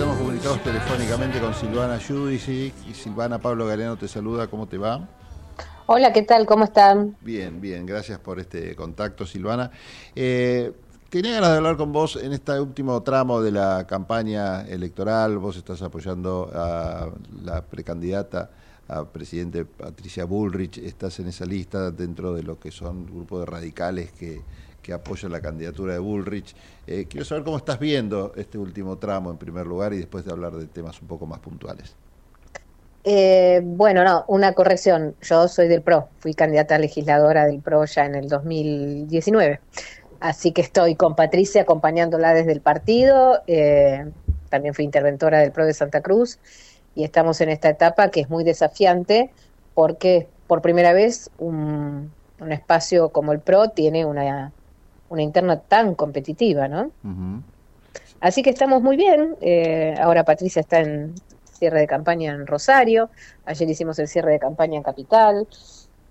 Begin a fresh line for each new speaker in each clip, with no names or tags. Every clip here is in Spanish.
estamos comunicados telefónicamente con Silvana Judici y Silvana Pablo Galeano te saluda, ¿cómo te va?
Hola, ¿qué tal? ¿Cómo están?
Bien, bien, gracias por este contacto, Silvana. Eh, tenía ganas de hablar con vos en este último tramo de la campaña electoral. Vos estás apoyando a la precandidata a presidente Patricia Bullrich. Estás en esa lista dentro de lo que son grupos de radicales que que apoya la candidatura de Bullrich. Eh, quiero saber cómo estás viendo este último tramo en primer lugar y después de hablar de temas un poco más puntuales.
Eh, bueno, no, una corrección. Yo soy del PRO, fui candidata legisladora del PRO ya en el 2019. Así que estoy con Patricia acompañándola desde el partido. Eh, también fui interventora del PRO de Santa Cruz y estamos en esta etapa que es muy desafiante porque por primera vez un espacio como el PRO tiene una una interna tan competitiva, ¿no? Así que estamos muy bien. Eh, ahora Patricia está en cierre de campaña en Rosario. Ayer hicimos el cierre de campaña en Capital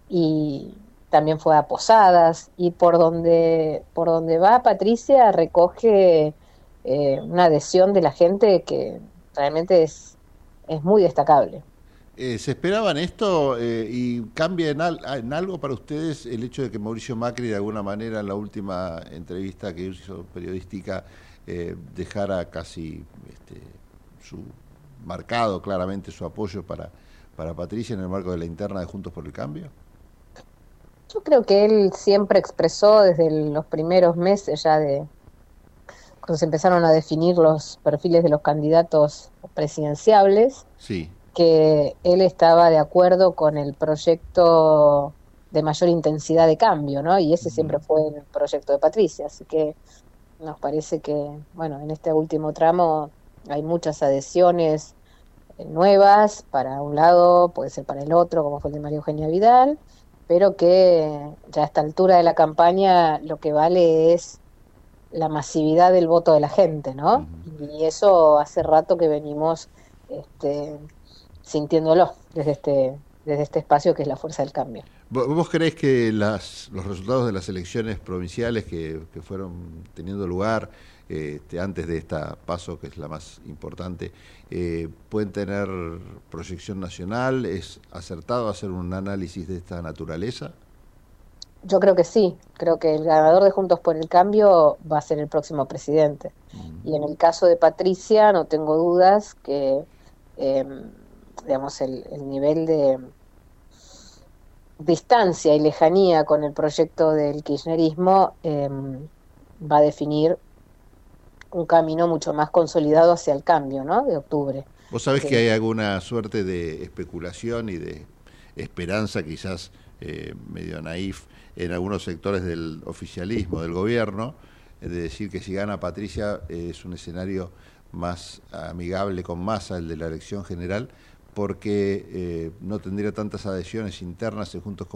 y también fue a Posadas. Y por donde por donde va Patricia recoge eh, una adhesión de la gente que realmente es es muy destacable.
Eh, ¿Se esperaban esto eh, y cambia en, algo para ustedes el hecho de que Mauricio Macri de alguna manera en la última entrevista que hizo periodística eh, dejara casi este, su marcado claramente su apoyo para, para Patricia en el marco de la interna de Juntos por el Cambio?
Yo creo que él siempre expresó desde los primeros meses ya de cuando se empezaron a definir los perfiles de los candidatos presidenciables.
Sí
que él estaba de acuerdo con el proyecto de mayor intensidad de cambio, ¿no? Y ese siempre fue el proyecto de Patricia, así que nos parece que, bueno, en este último tramo hay muchas adhesiones eh, nuevas para un lado, puede ser para el otro, como fue el de María Eugenia Vidal, pero que ya a esta altura de la campaña lo que vale es la masividad del voto de la gente, ¿no? Y eso hace rato que venimos este, sintiéndolo desde este, desde este espacio que es la fuerza del cambio.
¿Vos creés que las, los resultados de las elecciones provinciales que, fueron teniendo lugar este, antes de esta paso, que es la más importante, eh, pueden tener proyección nacional? ¿Es acertado hacer un análisis de esta naturaleza?
Yo creo que sí, creo que el ganador de Juntos por el Cambio va a ser el próximo presidente. Mm. Y en el caso de Patricia, no tengo dudas que em, digamos, el, nivel de distancia y lejanía con el proyecto del kirchnerismo em, va a definir un camino mucho más consolidado hacia el cambio, ¿no? De octubre.
Vos sabés que hay alguna suerte de especulación y de esperanza, quizás eh, medio naif, en algunos sectores del oficialismo, del gobierno, de decir que si gana Patricia es un escenario más amigable con masa, el de la elección general, porque eh, no tendría tantas adhesiones internas Juntos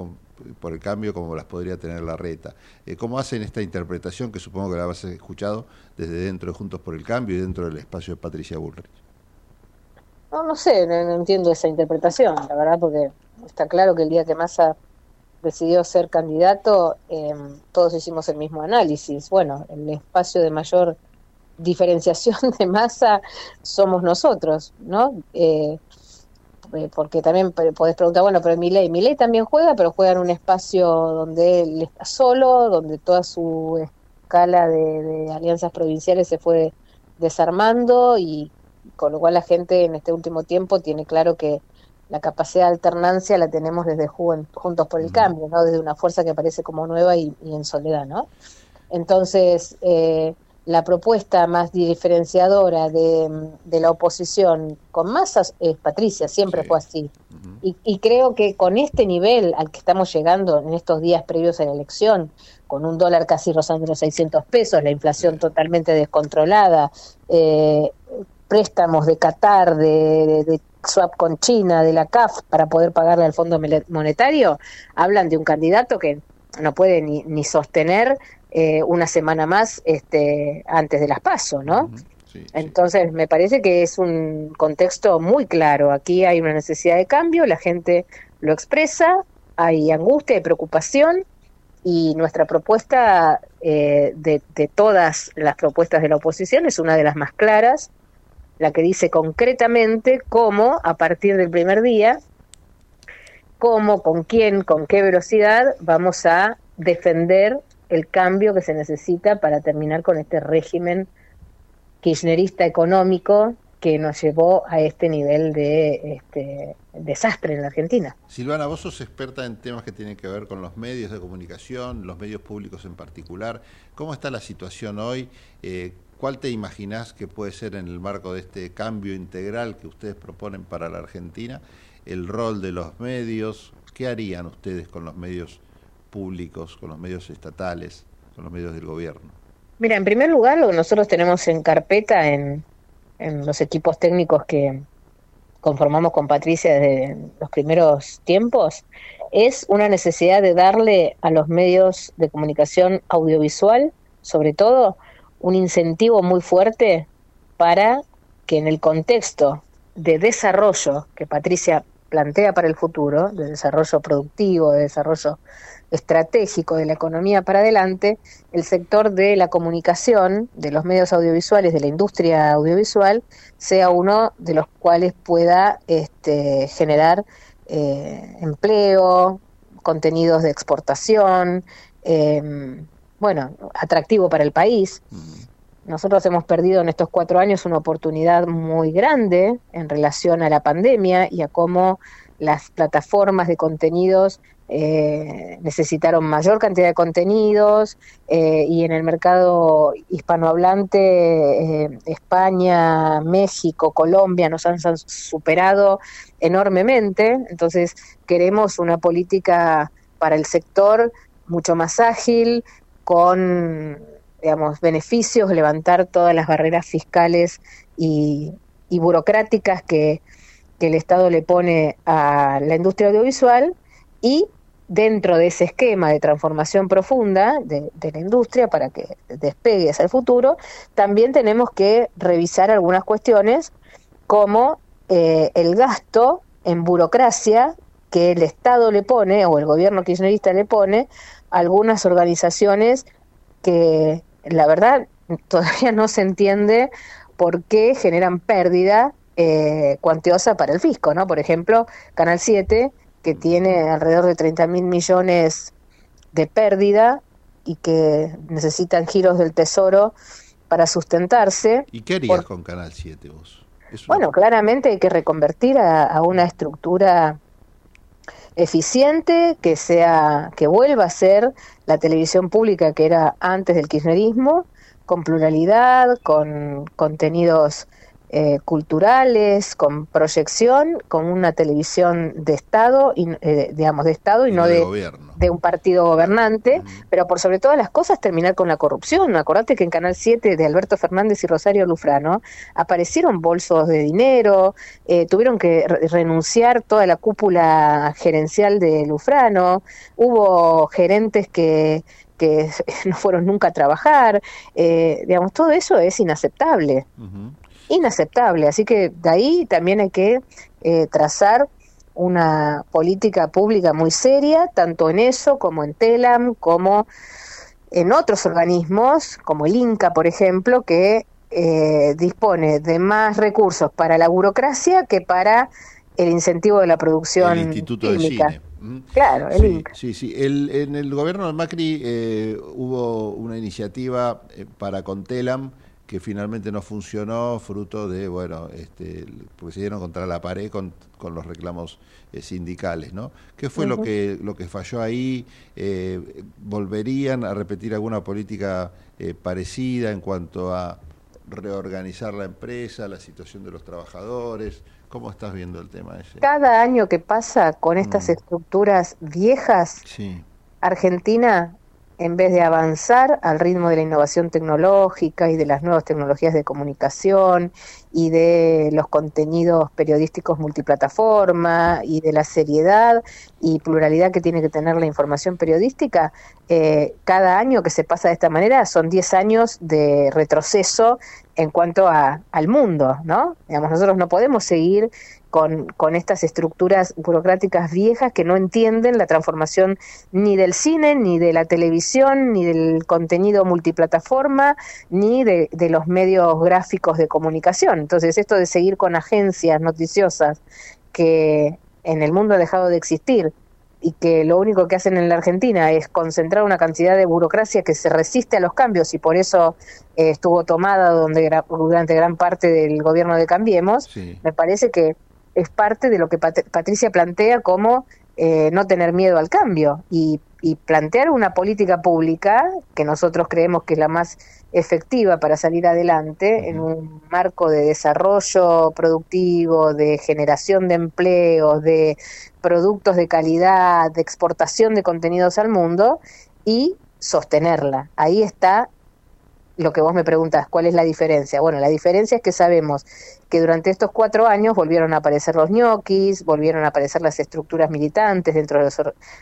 por el Cambio como las podría tener la reta. Eh, ¿Cómo hacen esta interpretación, que supongo que la has escuchado desde dentro de Juntos por el Cambio y dentro del espacio de Patricia Bullrich?
No, no sé, no, entiendo esa interpretación, la verdad, porque está claro que el día que Massa decidió ser candidato, em, todos hicimos el mismo análisis. Bueno, el espacio de mayor diferenciación de masa somos nosotros, ¿no? Eh, porque también podés preguntar, bueno, pero Milei, Milei también juega, pero juega en un espacio donde él está solo, donde toda su escala de, alianzas provinciales se fue desarmando y con lo cual la gente en este último tiempo tiene claro que la capacidad de alternancia la tenemos desde Juntos por el Cambio, ¿no? Desde una fuerza que aparece como nueva y, y en soledad, ¿no? Entonces, eh, la propuesta más diferenciadora de, la oposición con masas es Patricia, siempre fue así. y, creo que con este nivel al que estamos llegando en estos días previos a la elección, con un dólar casi rozando los 600 pesos, la inflación totalmente descontrolada, eh, préstamos de Qatar, de, swap con China, de la CAF para poder pagarle al Fondo Monetario, hablan de un candidato que no puede ni, ni sostener eh, una semana más este, antes de las pasos, ¿no? Entonces, me parece que es un contexto muy claro. Aquí hay una necesidad de cambio, la gente lo expresa, hay angustia, hay preocupación, y nuestra propuesta eh, de, de, todas las propuestas de la oposición es una de las más claras, la que dice concretamente cómo a partir del primer día, cómo, con quién, con qué velocidad vamos a defender el cambio que se necesita para terminar con este régimen kirchnerista económico que nos llevó a este nivel de este, desastre en la Argentina.
Silvana, vos sos experta en temas que tienen que ver con los medios de comunicación, los medios públicos en particular. ¿Cómo está la situación hoy? Eh, ¿Cuál te imaginás que puede ser en el marco de este cambio integral que ustedes proponen para la Argentina? El rol de los medios, ¿qué harían ustedes con los medios públicos, con los medios estatales, con los medios del gobierno?
Mira, en primer lugar, lo que nosotros tenemos en carpeta en, en los equipos técnicos que conformamos con Patricia desde los primeros tiempos, es una necesidad de darle a los medios de comunicación audiovisual, sobre todo, un incentivo muy fuerte para que en el contexto de desarrollo que Patricia plantea para el futuro, de desarrollo productivo, de desarrollo estratégico de la economía para adelante, el sector de la comunicación, de los medios audiovisuales, de la industria audiovisual, sea uno de los cuales pueda este, generar eh, empleo, contenidos de exportación, em, bueno, atractivo para el país. Mm. Nosotros hemos perdido en estos cuatro años una oportunidad muy grande en relación a la pandemia y a cómo las plataformas de contenidos eh, necesitaron mayor cantidad de contenidos eh, y en el mercado hispanohablante eh, España, México, Colombia nos han superado enormemente, entonces queremos una política para el sector mucho más ágil, con digamos beneficios, levantar todas las barreras fiscales y, y burocráticas que, que el Estado le pone a la industria audiovisual y dentro de ese esquema de transformación profunda de, la industria para que despegue hacia el futuro, también tenemos que revisar algunas cuestiones como eh, el gasto en burocracia que el Estado le pone o el gobierno kirchnerista le pone a algunas organizaciones que la verdad todavía no se entiende por qué generan pérdida eh, cuantiosa para el fisco, ¿no? Por ejemplo, Canal 7 que tiene alrededor de 30 mil millones de pérdida y que necesitan giros del tesoro para sustentarse.
¿Y qué harías con Canal 7 vos?
Bueno, claramente hay que reconvertir a, una estructura eficiente que sea que vuelva a ser la televisión pública que era antes del kirchnerismo con pluralidad con contenidos eh, culturales, con proyección, con una televisión de Estado, y, eh, digamos, de Estado y, no de, de, un partido gobernante, pero por sobre todas las cosas terminar con la corrupción. Acordate que en Canal 7 de Alberto Fernández y Rosario Lufrano aparecieron bolsos de dinero, eh, tuvieron que renunciar toda la cúpula gerencial de Lufrano, hubo gerentes que que no fueron nunca a trabajar, digamos, todo eso es inaceptable inaceptable. Así que de ahí también hay que eh, trazar una política pública muy seria, tanto en eso como en TELAM, como en otros organismos, como el INCA, por ejemplo, que eh, dispone de más recursos para la burocracia que para el incentivo de la producción.
El Instituto de Cine.
Claro, el INCA.
Sí, sí. en el gobierno de Macri eh, hubo una iniciativa para con TELAM que finalmente no funcionó, fruto de, bueno, este, porque se dieron contra la pared con, con los reclamos eh, sindicales, ¿no? ¿Qué fue lo, que, lo que falló ahí? Eh, ¿Volverían a repetir alguna política eh, parecida en cuanto a reorganizar la empresa, la situación de los trabajadores? ¿Cómo estás viendo el tema ese?
Cada año que pasa con estas mm. estructuras viejas, Argentina en vez de avanzar al ritmo de la innovación tecnológica y de las nuevas tecnologías de comunicación y de los contenidos periodísticos multiplataforma y de la seriedad y pluralidad que tiene que tener la información periodística, eh, cada año que se pasa de esta manera son 10 años de retroceso en cuanto a, al mundo, ¿no? Digamos, nosotros no podemos seguir con, con, estas estructuras burocráticas viejas que no entienden la transformación ni del cine, ni de la televisión, ni del contenido multiplataforma, ni de, de los medios gráficos de comunicación. Entonces, esto de seguir con agencias noticiosas que en el mundo ha dejado de existir y que lo único que hacen en la Argentina es concentrar una cantidad de burocracia que se resiste a los cambios y por eso eh, estuvo tomada donde, durante gran parte del gobierno de Cambiemos, me parece que es parte de lo que Patricia plantea como eh, no tener miedo al cambio y, plantear una política pública que nosotros creemos que es la más efectiva para salir adelante en un marco de desarrollo productivo, de generación de empleos, de productos de calidad, de exportación de contenidos al mundo y sostenerla. Ahí está lo que vos me preguntas, ¿cuál es la diferencia? Bueno, la diferencia es que sabemos que durante estos cuatro años volvieron a aparecer los ñoquis, volvieron a aparecer las estructuras militantes dentro de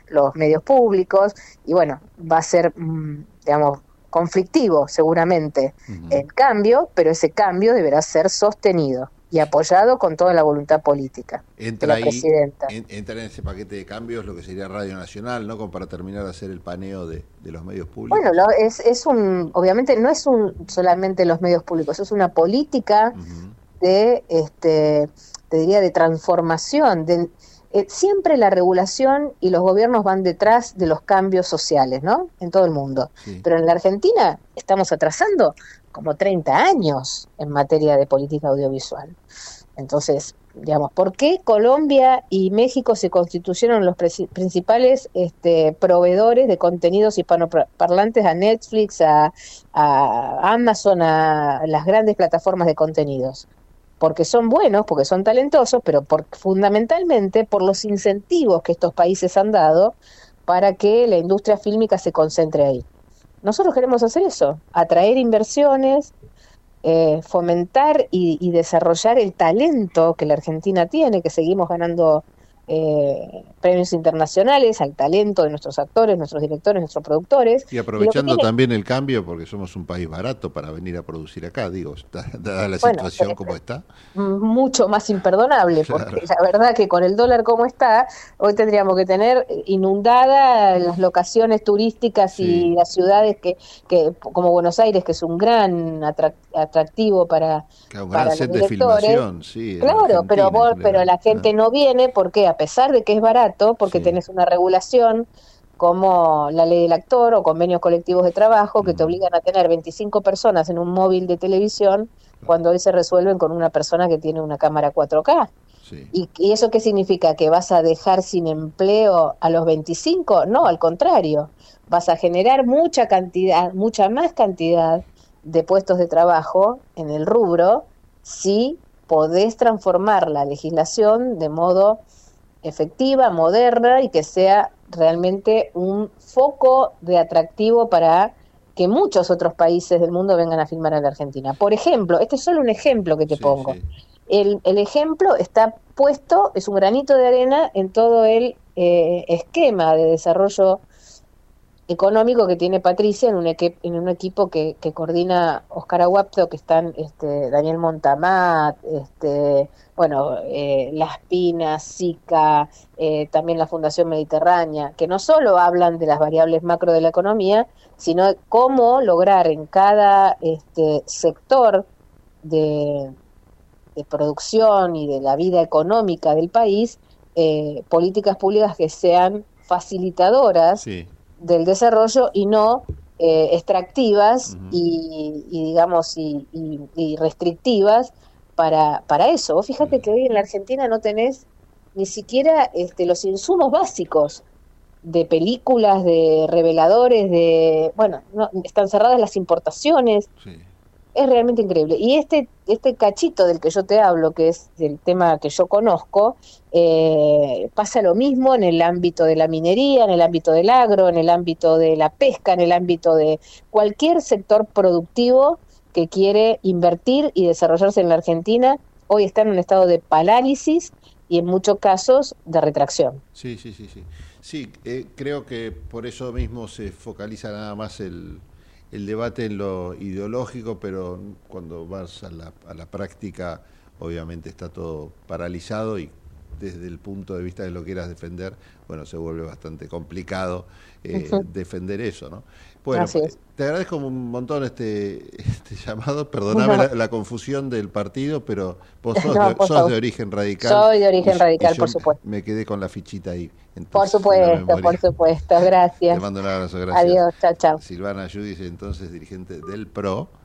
los, medios públicos, y bueno, va a ser, mm, digamos, conflictivo seguramente el cambio, pero ese cambio deberá ser sostenido y apoyado con toda la voluntad política
entra de la presidenta. entra en ese paquete de cambios lo que sería Radio Nacional, ¿no? Como para terminar de hacer el paneo de, los medios públicos.
Bueno, es, es un, obviamente no es un solamente los medios públicos, es una política de, este, te diría, de transformación, de, eh, siempre la regulación y los gobiernos van detrás de los cambios sociales, ¿no? En todo el mundo. Pero en la Argentina estamos atrasando como 30 años en materia de política audiovisual. Entonces, digamos, ¿por qué Colombia y México se constituyeron los principales este, proveedores de contenidos hispanoparlantes a Netflix, a, a Amazon, a las grandes plataformas de contenidos? Porque son buenos, porque son talentosos, pero por, fundamentalmente por los incentivos que estos países han dado para que la industria fílmica se concentre ahí. Nosotros queremos hacer eso, atraer inversiones, eh, fomentar y, desarrollar el talento que la Argentina tiene, que seguimos ganando eh, premios internacionales al talento de nuestros actores, nuestros directores, nuestros productores.
Y aprovechando también el cambio, porque somos un país barato para venir a producir acá, digo, dada la situación como está.
Mucho más imperdonable, porque la verdad que con el dólar como está, hoy tendríamos que tener inundadas las locaciones turísticas y las ciudades que, que, como Buenos Aires, que es un gran atractivo para,
un gran set de filmación, sí.
Claro, pero, pero la gente no viene porque a pesar de que es barato, porque tenés una regulación como la ley del actor o convenios colectivos de trabajo que te obligan a tener 25 personas en un móvil de televisión cuando hoy se resuelven con una persona que tiene una cámara 4K. ¿Y, ¿Y, eso qué significa? ¿Que vas a dejar sin empleo a los 25? No, al contrario, vas a generar mucha cantidad, mucha más cantidad de puestos de trabajo en el rubro si podés transformar la legislación de modo efectiva, moderna y que sea realmente un foco de atractivo para que muchos otros países del mundo vengan a filmar a la Argentina. Por ejemplo, este es solo un ejemplo que te pongo. El, el, ejemplo está puesto, es un granito de arena en todo el eh, esquema de desarrollo económico que tiene Patricia en un, equipo que, coordina Oscar Aguapto, que están este, Daniel Montamat, este, bueno, eh, Las Pinas, SICA, eh, también la Fundación Mediterránea, que no solo hablan de las variables macro de la economía, sino cómo lograr en cada este, sector de, producción y de la vida económica del país eh, políticas públicas que sean facilitadoras del desarrollo y no eh, extractivas y, digamos y, restrictivas para, para eso. fíjate que hoy en la Argentina no tenés ni siquiera este, los insumos básicos de películas, de reveladores, de bueno, no, están cerradas las importaciones. Sí es realmente increíble. Y este, este cachito del que yo te hablo, que es el tema que yo conozco, eh, pasa lo mismo en el ámbito de la minería, en el ámbito del agro, en el ámbito de la pesca, en el ámbito de cualquier sector productivo que quiere invertir y desarrollarse en la Argentina, hoy está en un estado de parálisis y en muchos casos de retracción.
Sí, sí, sí, sí. Sí, eh, creo que por eso mismo se focaliza nada más el, el debate en lo ideológico, pero cuando vas a la, práctica, obviamente está todo paralizado y desde el punto de vista de lo que quieras defender, bueno, se vuelve bastante complicado eh, defender eso, ¿no? Bueno, te agradezco un montón este, este llamado. Perdóname la, confusión del partido, pero vos sos, de, origen radical.
Soy de origen radical, por supuesto.
Me quedé con la fichita ahí.
por supuesto, por supuesto. Gracias.
Te mando un abrazo, gracias.
Adiós, chao, chao.
Silvana Judis, entonces dirigente del PRO.